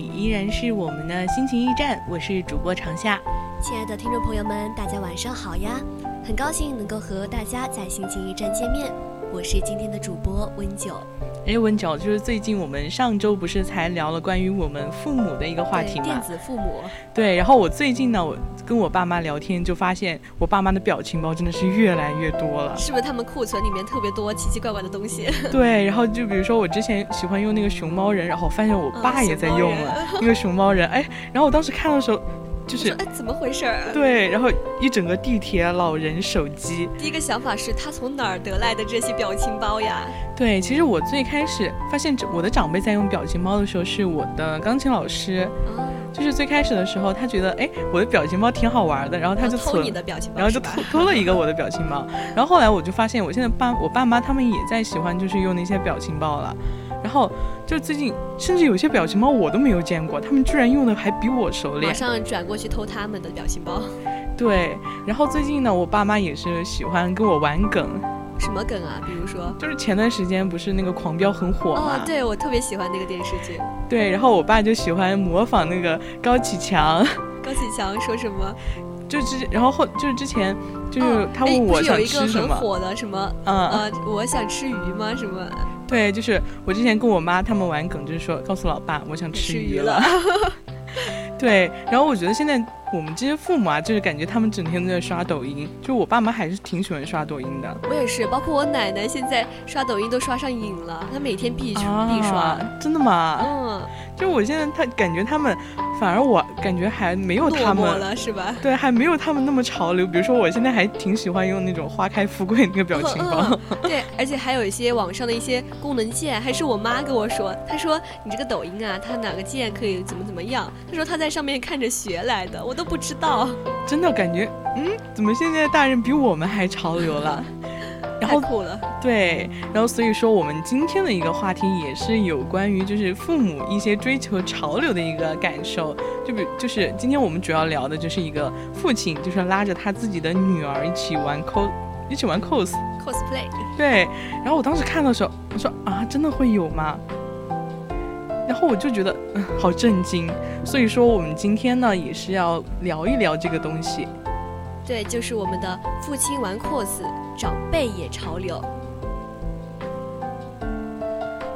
依然是我们的心情驿站，我是主播长夏。亲爱的听众朋友们，大家晚上好呀！很高兴能够和大家在心情驿站见面，我是今天的主播温九。哎，文角，就是最近我们上周不是才聊了关于我们父母的一个话题吗？电子父母。对，然后我最近呢，我跟我爸妈聊天，就发现我爸妈的表情包真的是越来越多了。是不是他们库存里面特别多奇奇怪怪的东西？对，然后就比如说我之前喜欢用那个熊猫人，然后我发现我爸也在用了那个熊猫人，哎，然后我当时看的时候。就是哎，怎么回事儿？对，然后一整个地铁老人手机。第一个想法是他从哪儿得来的这些表情包呀？对，其实我最开始发现我的长辈在用表情包的时候，是我的钢琴老师。就是最开始的时候，他觉得哎，我的表情包挺好玩的，然后他就偷你的表情包，然后就偷偷了一个我的表情包。然后后来我就发现，我现在爸我爸妈他们也在喜欢，就是用那些表情包了。然后就最近，甚至有些表情包我都没有见过，他们居然用的还比我熟练。马上转过去偷他们的表情包。对，然后最近呢，我爸妈也是喜欢跟我玩梗。什么梗啊？比如说，就是前段时间不是那个《狂飙》很火吗？哦，对，我特别喜欢那个电视剧。对，然后我爸就喜欢模仿那个高启强。高启强说什么？就之，然后后就是之前，就是他问我想吃什么。很火的什么？嗯呃，我想吃鱼吗？什么？对，就是我之前跟我妈他们玩梗，就是说告诉老爸我想吃鱼了。对，然后我觉得现在。我们这些父母啊，就是感觉他们整天都在刷抖音。就我爸妈还是挺喜欢刷抖音的。我也是，包括我奶奶现在刷抖音都刷上瘾了，她每天必刷必刷。真的吗？嗯，就我现在，他感觉他们，反而我感觉还没有他们了，是吧？对，还没有他们那么潮流。比如说，我现在还挺喜欢用那种花开富贵那个表情包。对，而且还有一些网上的一些功能键，还是我妈跟我说，她说你这个抖音啊，它哪个键可以怎么怎么样？她说她在上面看着学来的，我都不知道。真的感觉，嗯，怎么现在大人比我们还潮流了？然后。对，然后所以说我们今天的一个话题也是有关于就是父母一些追求潮流的一个感受，就比就是今天我们主要聊的就是一个父亲就是拉着他自己的女儿一起玩 cos，一起玩 cos cosplay。对，然后我当时看的时候，我说啊，真的会有吗？然后我就觉得嗯，好震惊，所以说我们今天呢也是要聊一聊这个东西。对，就是我们的父亲玩 cos，长辈也潮流。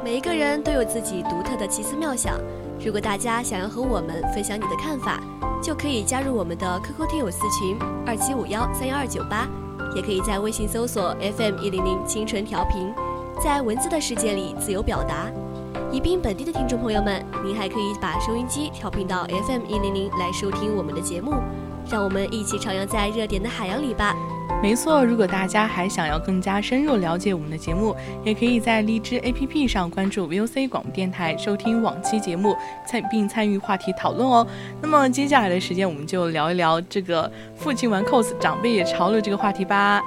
每一个人都有自己独特的奇思妙想，如果大家想要和我们分享你的看法，就可以加入我们的 QQ 听友四群二七五幺三幺二九八，也可以在微信搜索 FM 一零零清纯调频，在文字的世界里自由表达。宜宾本地的听众朋友们，您还可以把收音机调频到 FM 一零零来收听我们的节目，让我们一起徜徉在热点的海洋里吧。没错，如果大家还想要更加深入了解我们的节目，也可以在荔枝 APP 上关注 VOC 广播电台，收听往期节目，参并参与话题讨论哦。那么接下来的时间，我们就聊一聊这个父亲玩 cos，长辈也潮流这个话题吧。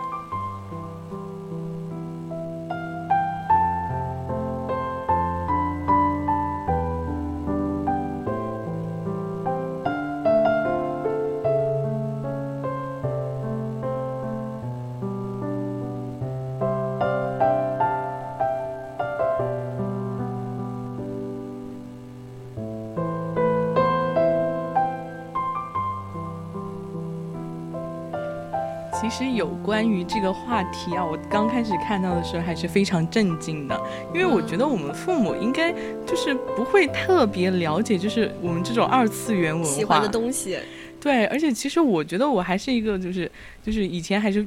实有关于这个话题啊，我刚开始看到的时候还是非常震惊的，因为我觉得我们父母应该就是不会特别了解，就是我们这种二次元文化喜欢的东西。对，而且其实我觉得我还是一个，就是就是以前还是。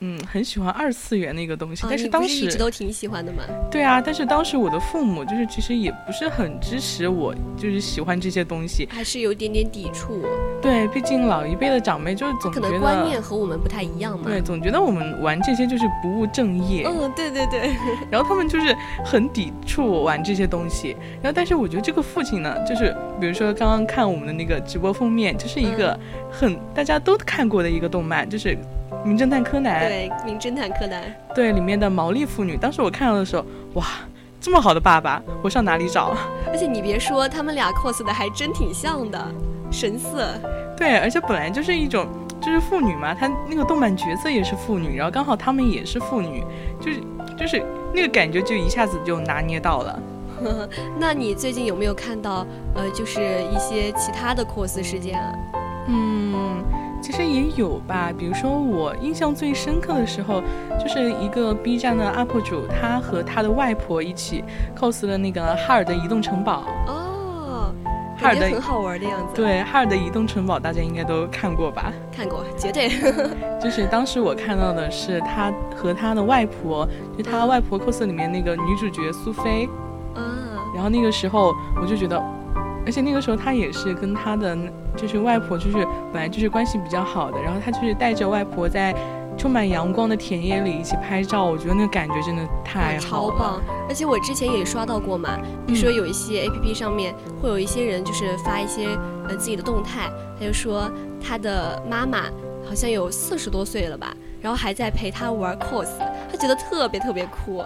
嗯，很喜欢二次元那个东西，但是当时一直都挺喜欢的嘛。对啊，但是当时我的父母就是其实也不是很支持我，就是喜欢这些东西，还是有一点点抵触。对，毕竟老一辈的长辈就是总觉得可能观念和我们不太一样嘛。对，总觉得我们玩这些就是不务正业。嗯，对对对。然后他们就是很抵触我玩这些东西。然后，但是我觉得这个父亲呢，就是比如说刚刚看我们的那个直播封面，就是一个很大家都看过的一个动漫，就是。名侦探柯南，对，名侦探柯南，对，里面的毛利妇女，当时我看到的时候，哇，这么好的爸爸，我上哪里找？而且你别说，他们俩 cos 的还真挺像的，神色。对，而且本来就是一种，就是妇女嘛，他那个动漫角色也是妇女，然后刚好他们也是妇女，就是就是那个感觉就一下子就拿捏到了。那你最近有没有看到，呃，就是一些其他的 cos 事件啊？嗯。其实也有吧，比如说我印象最深刻的时候，就是一个 B 站的 UP 主，他和他的外婆一起 cos 了那个哈尔的移动城堡。哦，哈尔的很好玩的样子。对，哈尔的移动城堡大家应该都看过吧？看过，绝对。就是当时我看到的是他和他的外婆，就他外婆 cos 里面那个女主角苏菲。嗯。然后那个时候我就觉得。而且那个时候他也是跟他的就是外婆，就是本来就是关系比较好的，然后他就是带着外婆在充满阳光的田野里一起拍照，我觉得那个感觉真的太好了。超棒！而且我之前也刷到过嘛，比如说有一些 A P P 上面会有一些人就是发一些呃自己的动态，他就说他的妈妈好像有四十多岁了吧，然后还在陪他玩 cos，他觉得特别特别酷。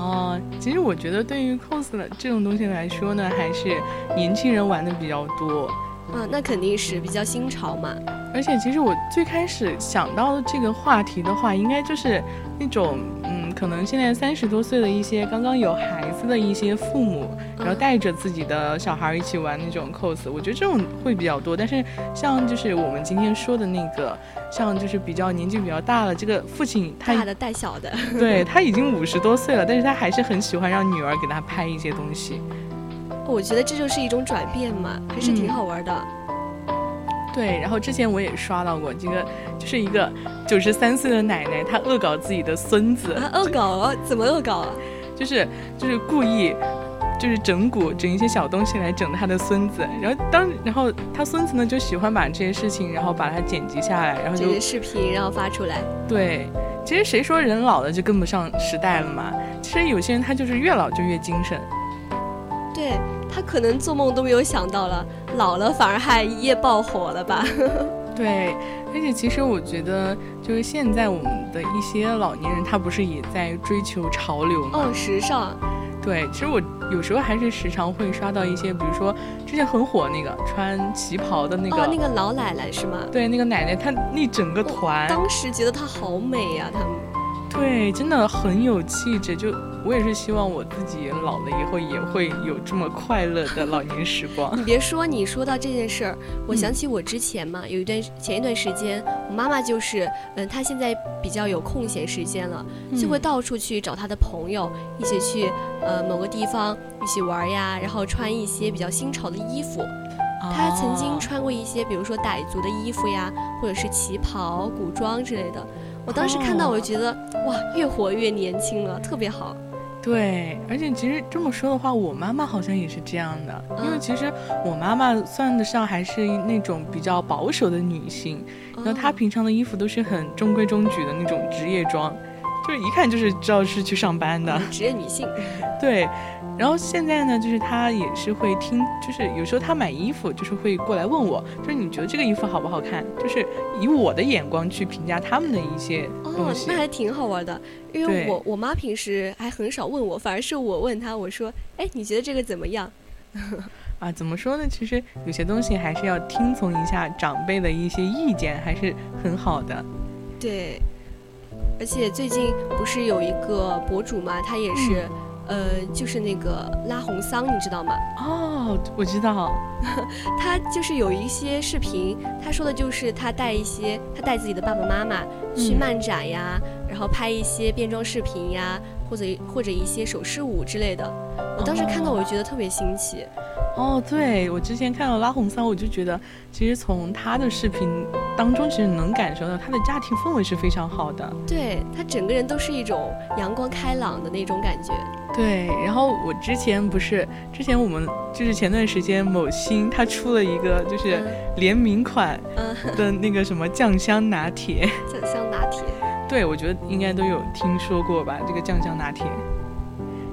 哦，其实我觉得对于 cos 的这种东西来说呢，还是年轻人玩的比较多。嗯，那肯定是比较新潮嘛。而且其实我最开始想到的这个话题的话，应该就是那种，嗯，可能现在三十多岁的一些刚刚有孩子的一些父母，然后带着自己的小孩一起玩那种 cos，我觉得这种会比较多。但是像就是我们今天说的那个，像就是比较年纪比较大了，这个父亲他大的带小的，对他已经五十多岁了，但是他还是很喜欢让女儿给他拍一些东西。我觉得这就是一种转变嘛，还是挺好玩的。对，然后之前我也刷到过这个，就是一个九十三岁的奶奶，她恶搞自己的孙子。恶搞？怎么恶搞啊？就是就是故意，就是整蛊，整一些小东西来整他的孙子。然后当然后他孙子呢就喜欢把这些事情，然后把它剪辑下来，然后就视频，然后发出来。对，其实谁说人老了就跟不上时代了嘛？其实有些人他就是越老就越精神。对。他可能做梦都没有想到了，老了反而还一夜爆火了吧？对，而且其实我觉得，就是现在我们的一些老年人，他不是也在追求潮流吗？哦，时尚。对，其实我有时候还是时常会刷到一些，比如说之前很火那个穿旗袍的那个，哦，那个老奶奶是吗？对，那个奶奶，她那整个团，当时觉得她好美呀，他们。对，真的很有气质。就我也是希望我自己老了以后也会有这么快乐的老年时光。你别说，你说到这件事儿，我想起我之前嘛，有一段前一段时间，我妈妈就是，嗯，她现在比较有空闲时间了，就会到处去找她的朋友，一起去呃某个地方一起玩呀，然后穿一些比较新潮的衣服。她曾经穿过一些，比如说傣族的衣服呀，或者是旗袍、古装之类的。我当时看到，我就觉得哇，越活越年轻了，特别好。对，而且其实这么说的话，我妈妈好像也是这样的。因为其实我妈妈算得上还是那种比较保守的女性，然后她平常的衣服都是很中规中矩的那种职业装。就是一看就是知道是去上班的职业女性，对。然后现在呢，就是她也是会听，就是有时候她买衣服，就是会过来问我，就是你觉得这个衣服好不好看？就是以我的眼光去评价他们的一些东西。哦，那还挺好玩的，因为我我妈平时还很少问我，反而是我问她，我说，哎，你觉得这个怎么样？啊，怎么说呢？其实有些东西还是要听从一下长辈的一些意见，还是很好的。对。而且最近不是有一个博主嘛，他也是，呃，就是那个拉红桑，你知道吗？哦，我知道，他就是有一些视频，他说的就是他带一些，他带自己的爸爸妈妈去嗯漫展呀，然后拍一些变装视频呀，或者或者一些手势舞之类的。我当时看到，我就觉得特别新奇。哦，对我之前看到拉红桑，我就觉得其实从他的视频当中，其实能感受到他的家庭氛围是非常好的。对他整个人都是一种阳光开朗的那种感觉。对，然后我之前不是之前我们就是前段时间某星他出了一个就是嗯联名款嗯，的那个什么酱香拿铁，酱香拿铁。对我觉得应该都有听说过吧，这个酱香拿铁。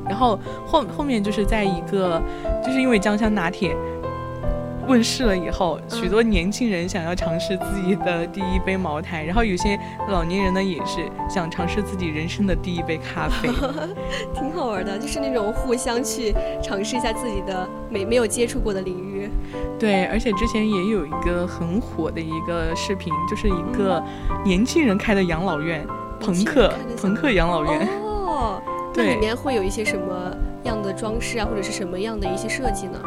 然后后后面就是在一个，就是因为酱香拿铁问世了以后，嗯许多年轻人想要尝试自己的第一杯茅台，然后有些老年人呢也是想尝试自己人生的第一杯咖啡。挺好玩的，就是那种互相去尝试一下自己的没没有接触过的领域。对，而且之前也有一个很火的一个视频，就是一个年轻人开的养老院，朋克朋克养老院。哦，那里面会有一些什么样的装饰啊，或者是什么样的一些设计呢？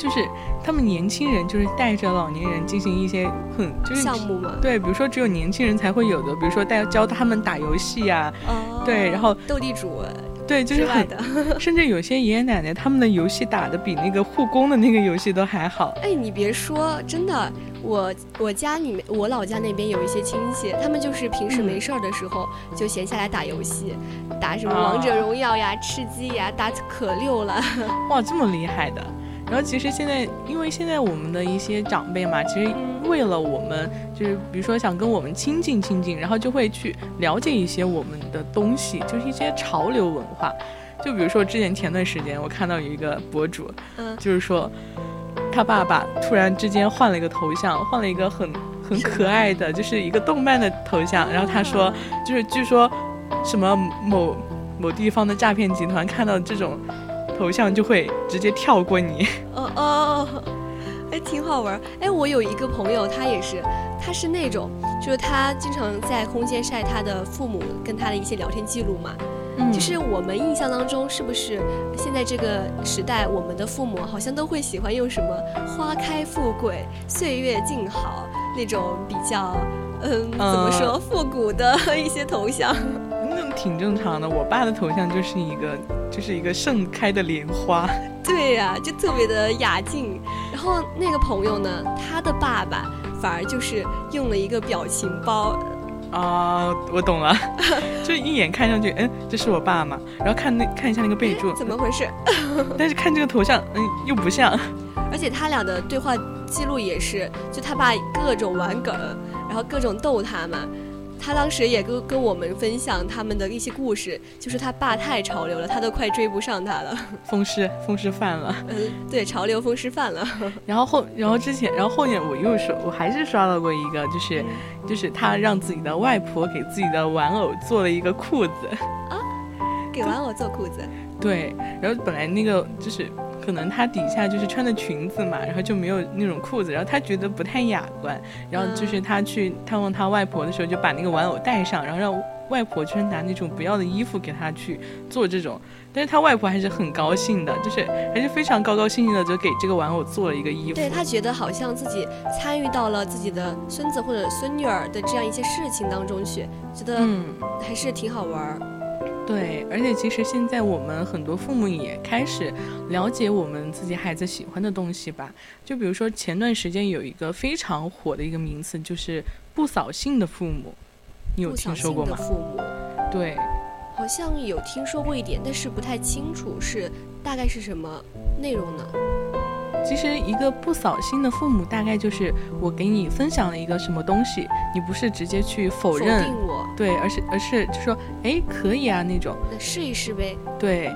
就是他们年轻人就是带着老年人进行一些很就是项目嘛？对，比如说只有年轻人才会有的，比如说带教他们打游戏呀、哦，对然后斗地主对，就是很，的。甚至有些爷爷奶奶他们的游戏打的比那个护工的那个游戏都还好。哎，你别说，真的，我我家里面，我老家那边有一些亲戚，他们就是平时嗯没事儿的时候、就闲下来打游戏，打什么啊王者荣耀呀、吃鸡呀，打可溜了。哇，这么厉害的！然后其实现在，因为现在我们的一些长辈嘛，其实为了我们，就是比如说想跟我们亲近亲近，然后就会去了解一些我们的东西，就是一些潮流文化。就比如说之前前段时间我看到有一个博主，嗯，就是说他爸爸突然之间换了一个头像，换了一个很很可爱的，就是一个动漫的头像。然后他说，就是据说什么某某地方的诈骗集团看到这种头像就会直接跳过你。哦哦，哎，挺好玩。哎，我有一个朋友，他也是，他是那种，就是他经常在空间晒他的父母跟他的一些聊天记录嘛。嗯就是我们印象当中，是不是现在这个时代，我们的父母好像都会喜欢用什么“花开富贵，岁月静好”那种比较，嗯，怎么说复古的 一些头像。那挺正常的。我爸的头像就是一个就是一个盛开的莲花。对呀、就特别的雅静。然后那个朋友呢，他的爸爸反而就是用了一个表情包，啊，我懂了，就一眼看上去，嗯，这是我爸嘛。然后看那看一下那个备注，怎么回事？但是看这个头像，嗯，又不像。而且他俩的对话记录也是，就他爸各种玩梗，然后各种逗他嘛。他当时也跟跟我们分享他们的一些故事，就是他爸太潮流了，他都快追不上他了。风湿风湿犯了。嗯，对，潮流风湿犯了。然后后，然后之前，然后后面我又说，我还是刷到过一个，就是，就是他让自己的外婆给自己的玩偶做了一个裤子啊，给玩偶做裤子，对，然后本来那个就是可能她底下就是穿的裙子嘛，然后就没有那种裤子，然后她觉得不太雅观，然后就是她去探望她外婆的时候，就把那个玩偶带上，然后让外婆就是拿那种不要的衣服给她去做这种，但是她外婆还是很高兴的，就是还是非常高高兴兴的就给这个玩偶做了一个衣服，对她觉得好像自己参与到了自己的孙子或者孙女儿的这样一些事情当中去，觉得嗯。还是挺好玩儿。对，而且其实现在我们很多父母也开始了解我们自己孩子喜欢的东西吧。就比如说前段时间有一个非常火的一个名词，就是不扫兴的父母，你有听说过吗？兴的父母，对，好像有听说过一点，但是不太清楚是大概是什么内容呢？其实一个不扫兴的父母，大概就是我给你分享了一个什么东西，你不是直接去否否认，定我，对，而是而是就说，哎，可以啊那种。那试一试呗。对，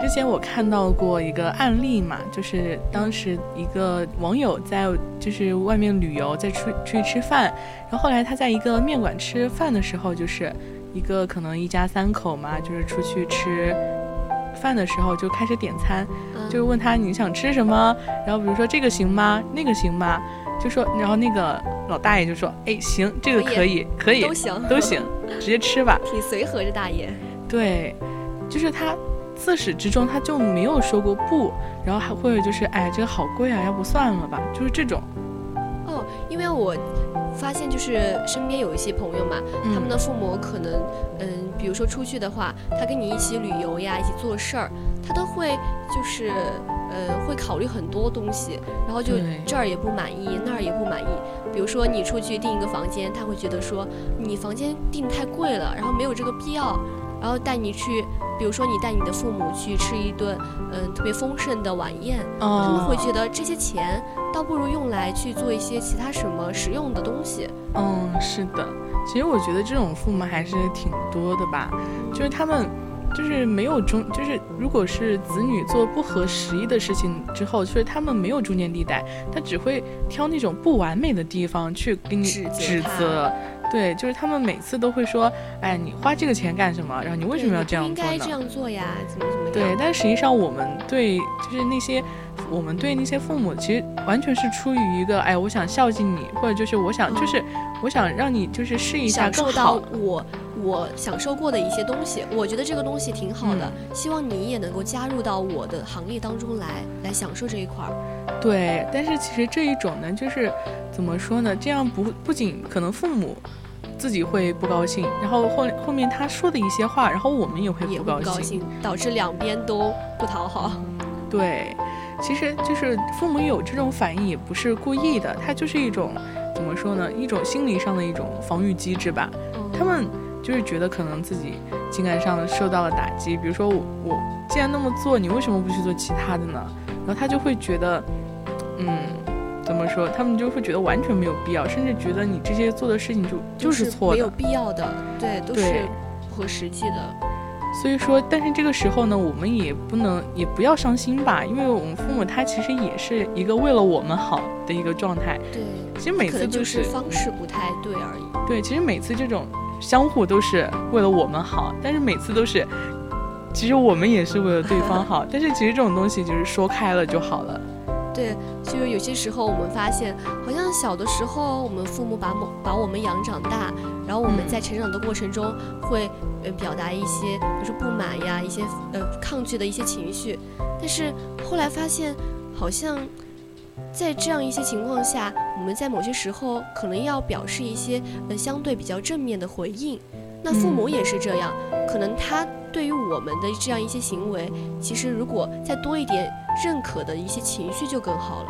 之前我看到过一个案例嘛，就是当时一个网友在就是外面旅游，在出出去吃饭，然后后来他在一个面馆吃饭的时候，就是一个可能一家三口嘛，就是出去吃饭的时候就开始点餐，嗯，就是问他你想吃什么，然后比如说这个行吗？那个行吗？就说，然后那个老大爷就说，哎，行，这个可以可以，可以，都行，都行，直接吃吧。挺随和这大爷。对，就是他自始至终他就没有说过不，然后还或者就是哎这个好贵啊，要不算了吧，就是这种。哦，因为我发现就是身边有一些朋友嘛，他们的父母可能嗯，比如说出去的话，他跟你一起旅游呀，一起做事儿，他都会就是呃会考虑很多东西，然后就这儿也不满意，那儿也不满意。比如说你出去订一个房间，他会觉得说你房间订太贵了，然后没有这个必要。然后带你去，比如说你带你的父母去吃一顿嗯特别丰盛的晚宴，他们会嗯觉得这些钱倒不如用来去做一些其他什么实用的东西。嗯，是的。其实我觉得这种父母还是挺多的吧，就是他们就是没有中，就是如果是子女做不合时宜的事情之后，就是他们没有中间地带，他只会挑那种不完美的地方去给你指责指责。对，就是他们每次都会说，哎，你花这个钱干什么？然后你为什么要这样做应该这样做呀？怎么怎么样？对，但实际上我们对就是那些我们对那些父母，其实完全是出于一个哎，我想孝敬你，或者就是我想就是我想让你就是试一下更享受到好。我我享受过的一些东西，我觉得这个东西挺好的，希望你也能够加入到我的行列当中来，来享受这一块儿。对，但是其实这一种呢，就是怎么说呢？这样不不仅可能父母自己会不高兴，然后后后面他说的一些话，然后我们也会不高兴。导致两边都不讨好。对，其实就是父母有这种反应也不是故意的，他就是一种怎么说呢？一种心理上的一种防御机制吧。他们就是觉得可能自己情感上受到了打击，比如说我我既然那么做，你为什么不去做其他的呢？然后他就会觉得，嗯，怎么说？他们就会觉得完全没有必要，甚至觉得你这些做的事情就就是错的没有。必要的，对，都是对不合实际的。所以说，但是这个时候呢，我们也不能也不要伤心吧，因为我们父母他其实也是一个为了我们好的一个状态。对，其实每次就是方式不太对而已。对，其实每次这种相互都是为了我们好，但是每次都是，其实我们也是为了对方好，但是其实这种东西就是说开了就好了。对，就是有些时候我们发现，好像小的时候我们父母把某把我们养长大，然后我们嗯。在成长的过程中会呃表达一些，比如说不满呀，一些呃抗拒的一些情绪，但是后来发现，好像在这样一些情况下，我们在某些时候可能要表示一些呃相对比较正面的回应。那父母嗯。也是这样，可能他对于我们的这样一些行为，其实如果再多一点认可的一些情绪就更好了。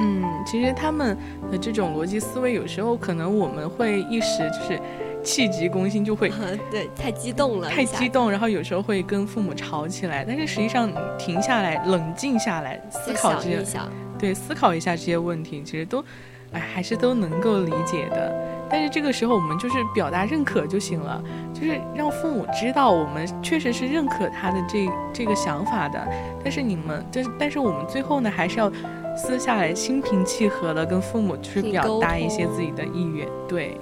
嗯，其实他们的这种逻辑思维，有时候可能我们会一时就是气急攻心，就会 对，太激动了，太激动，然后有时候会跟父母吵起来。但是实际上，停下来，冷静下来，思考这些想一下，对，思考一下这些问题，其实都，哎，还是都能够理解的。但是这个时候，我们就是表达认可就行了，就是让父母知道我们确实是认可他的这这个想法的。但是你们，就是但是我们最后呢，还是要私下来心平气和的跟父母去表达一些自己的意愿。对，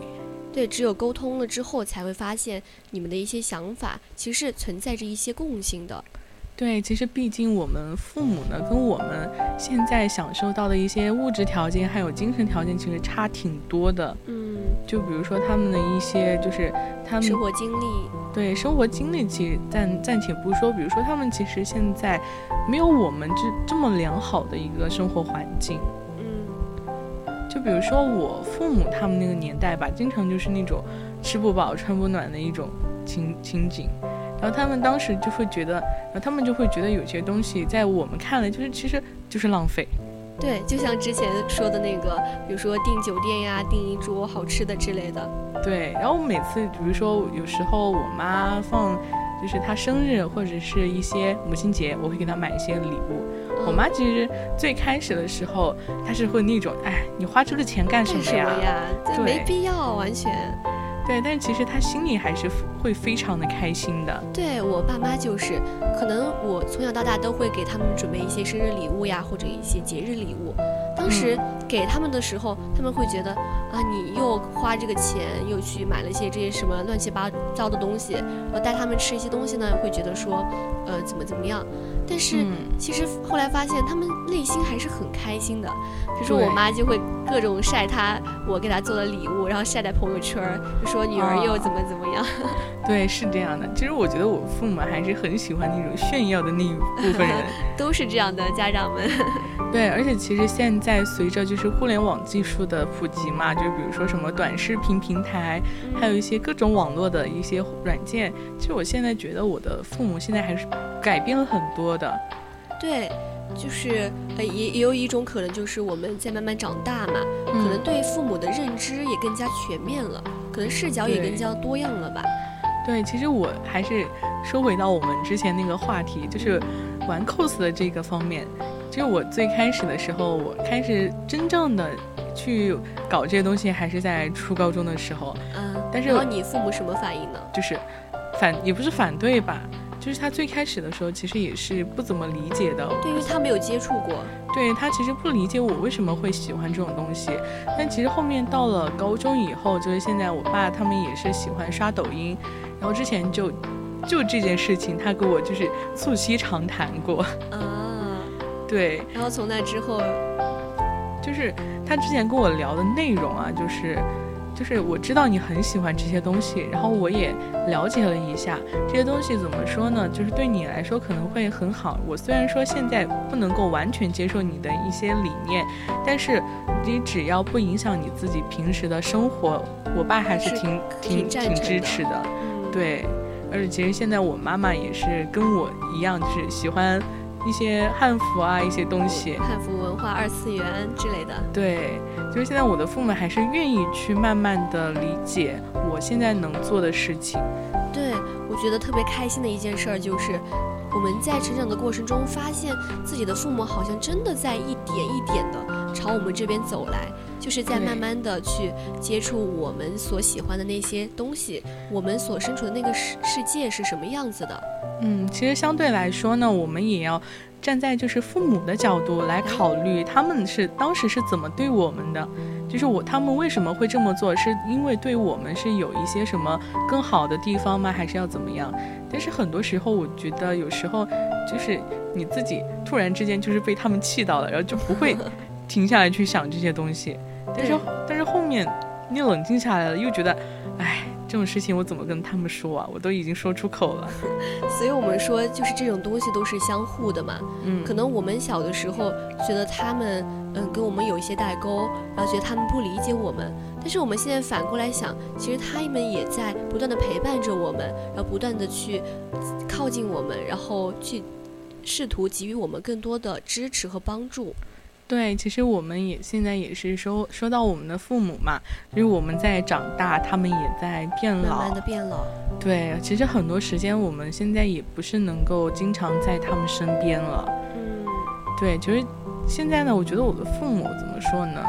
对，只有沟通了之后，才会发现你们的一些想法其实是存在着一些共性的。对，其实毕竟我们父母呢，跟我们现在享受到的一些物质条件还有精神条件，其实差挺多的。嗯，就比如说他们的一些，就是他们生活经历，对生活经历，其实暂暂且不说，比如说他们其实现在没有我们这这么良好的一个生活环境。嗯，就比如说我父母他们那个年代吧，经常就是那种吃不饱穿不暖的一种情情景，然后他们当时就会觉得，然后他们就会觉得有些东西在我们看来就是其实就是浪费。对，就像之前说的那个，比如说订酒店呀，订一桌好吃的之类的。对，然后每次比如说有时候我妈放，就是她生日或者是一些母亲节，我会给她买一些礼物。我嗯妈其实最开始的时候，她是会那种，哎，你花这个钱干什么呀？么呀？这对没必要，完全。对，但其实他心里还是会非常的开心的。对我爸妈就是，可能我从小到大都会给他们准备一些生日礼物呀，或者一些节日礼物。当时给他们的时候，他们会觉得啊，你又花这个钱，又去买了一些这些什么乱七八糟的东西，我带他们吃一些东西呢，会觉得说，呃，怎么怎么样。但是嗯其实后来发现他们内心还是很开心的。比如说我妈就会各种晒她我给她做的礼物，然后晒在朋友圈儿，就说女儿又啊怎么怎么样。对，是这样的。其实我觉得我父母还是很喜欢那种炫耀的那一部分人。都是这样的家长们。对，而且其实现在随着就是互联网技术的普及嘛，就比如说什么短视频平台，还有一些各种网络的一些软件，其实我现在觉得我的父母现在还是改变了很多的。对，就是呃，也也有一种可能，就是我们在慢慢长大嘛，可能嗯，对父母的认知也更加全面了，可能视角也更加多样了吧。对，其实我还是说回到我们之前那个话题，就是玩 cos 的这个方面。其实我最开始的时候，我开始真正的去搞这些东西，还是在初高中的时候。嗯，但是然后你父母什么反应呢？就是反也不是反对吧，就是他最开始的时候其实也是不怎么理解的，对，因为他没有接触过。对他其实不理解我为什么会喜欢这种东西，但其实后面到了高中以后，就是现在我爸他们也是喜欢刷抖音，然后之前就就这件事情，他跟我就是促膝长谈过，啊，对，然后从那之后，就是他之前跟我聊的内容啊，就是就是我知道你很喜欢这些东西，然后我也了解了一下这些东西怎么说呢？就是对你来说可能会很好。我虽然说现在不能够完全接受你的一些理念，但是你只要不影响你自己平时的生活，我爸还是是挺挺挺支持的。嗯，对，而且其实现在我妈妈也是跟我一样，就是喜欢一些汉服啊一些东西。汉服文化、二次元之类的。对，就是现在我的父母还是愿意去慢慢的理解我现在能做的事情。对，我觉得特别开心的一件事儿就是，我们在成长的过程中，发现自己的父母好像真的在一点一点的朝我们这边走来，就是在慢慢的去接触我们所喜欢的那些东西，我们所身处的那个世世界是什么样子的。嗯，其实相对来说呢，我们也要站在就是父母的角度来考虑，他们是当时是怎么对我们的，就是我他们为什么会这么做，是因为对我们是有一些什么更好的地方吗？还是要怎么样？但是很多时候，我觉得有时候就是你自己突然之间就是被他们气到了，然后就不会停下来去想这些东西。但是但是后面你冷静下来了，又觉得，哎，这种事情我怎么跟他们说啊？我都已经说出口了。所以我们说，就是这种东西都是相互的嘛。嗯，可能我们小的时候觉得他们，嗯，跟我们有一些代沟，然后觉得他们不理解我们。但是我们现在反过来想，其实他们也在不断的陪伴着我们，然后不断的去靠近我们，然后去试图给予我们更多的支持和帮助。对，其实我们也现在也是说说到我们的父母嘛，就是我们在长大，他们也在变老。慢慢的变老，对，其实很多时间我们现在也不是能够经常在他们身边了。嗯，对，就是现在呢，我觉得我的父母怎么说呢，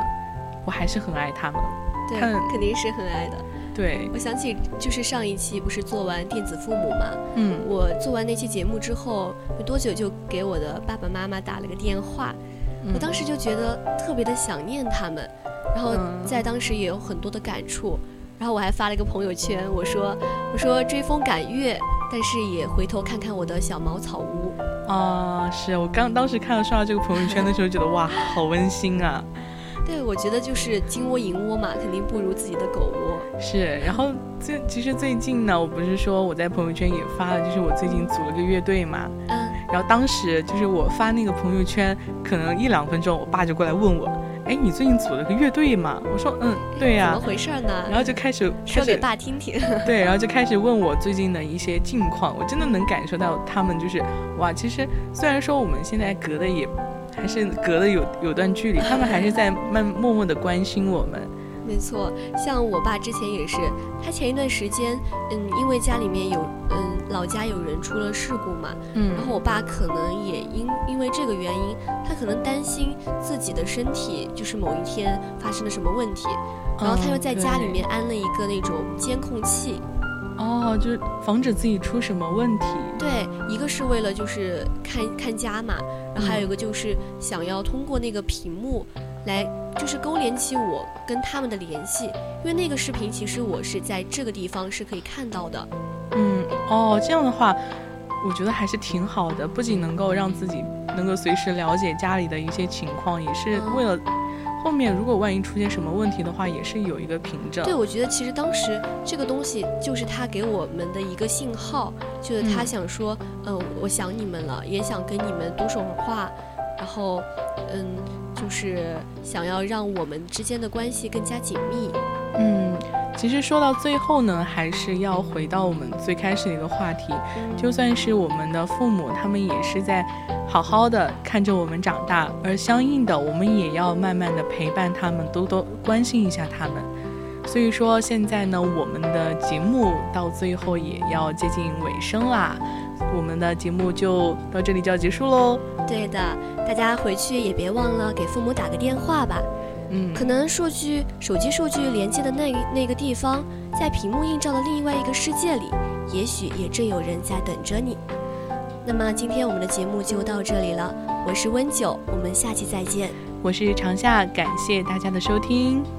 我还是很爱他们。对，肯定是很爱的。对，我想起就是上一期不是做完电子父母嘛，嗯，我做完那期节目之后没多久就给我的爸爸妈妈打了个电话，嗯我当时就觉得特别的想念他们，然后嗯在当时也有很多的感触，然后我还发了一个朋友圈，我说我说追风赶月，但是也回头看看我的小茅草屋，啊、是我刚当时看到刷到这个朋友圈的时候，觉得哇，好温馨啊。对我觉得就是金窝银窝嘛，肯定不如自己的狗窝。是，然后最其实最近呢，我不是说我在朋友圈也发了，就是我最近组了个乐队嘛，嗯，然后当时就是我发那个朋友圈，可能一两分钟，我爸就过来问我，哎，你最近组了个乐队吗？我说，嗯，对呀、怎么回事儿呢？然后就开始说给爸听听。对，然后就开始问我最近的一些近况，我真的能感受到他们就是哇，其实虽然说我们现在隔的也还是隔的有有段距离，他们还是在慢默默的关心我们。没错，像我爸之前也是，他前一段时间，嗯，因为家里面有，嗯，老家有人出了事故嘛，嗯。然后我爸可能也因因为这个原因，他可能担心自己的身体就是某一天发生了什么问题，然后他又在家里面安了一个那种监控器，哦，就是防止自己出什么问题。对，一个是为了就是看看家嘛，然后还有一个就是想要通过那个屏幕来就是勾连起我跟他们的联系，因为那个视频其实我是在这个地方是可以看到的。嗯，哦，这样的话，我觉得还是挺好的，不仅能够让自己能够随时了解家里的一些情况，也是为了后面如果万一出现什么问题的话，也是有一个凭证。对，我觉得其实当时这个东西就是他给我们的一个信号，就是他嗯想说，嗯、我想你们了，也想跟你们多说会儿话，然后，嗯，就是想要让我们之间的关系更加紧密。嗯，其实说到最后呢，还是要回到我们最开始的一个话题，就算是我们的父母，他们也是在好好的看着我们长大，而相应的，我们也要慢慢的陪伴他们，多多关心一下他们。所以说现在呢，我们的节目到最后也要接近尾声啦，我们的节目就到这里就要结束喽。对的，大家回去也别忘了给父母打个电话吧。嗯，可能数据手机数据连接的那那个地方，在屏幕映照的另外一个世界里，也许也正有人在等着你。那么今天我们的节目就到这里了，我是温九，我们下期再见，我是长夏，感谢大家的收听。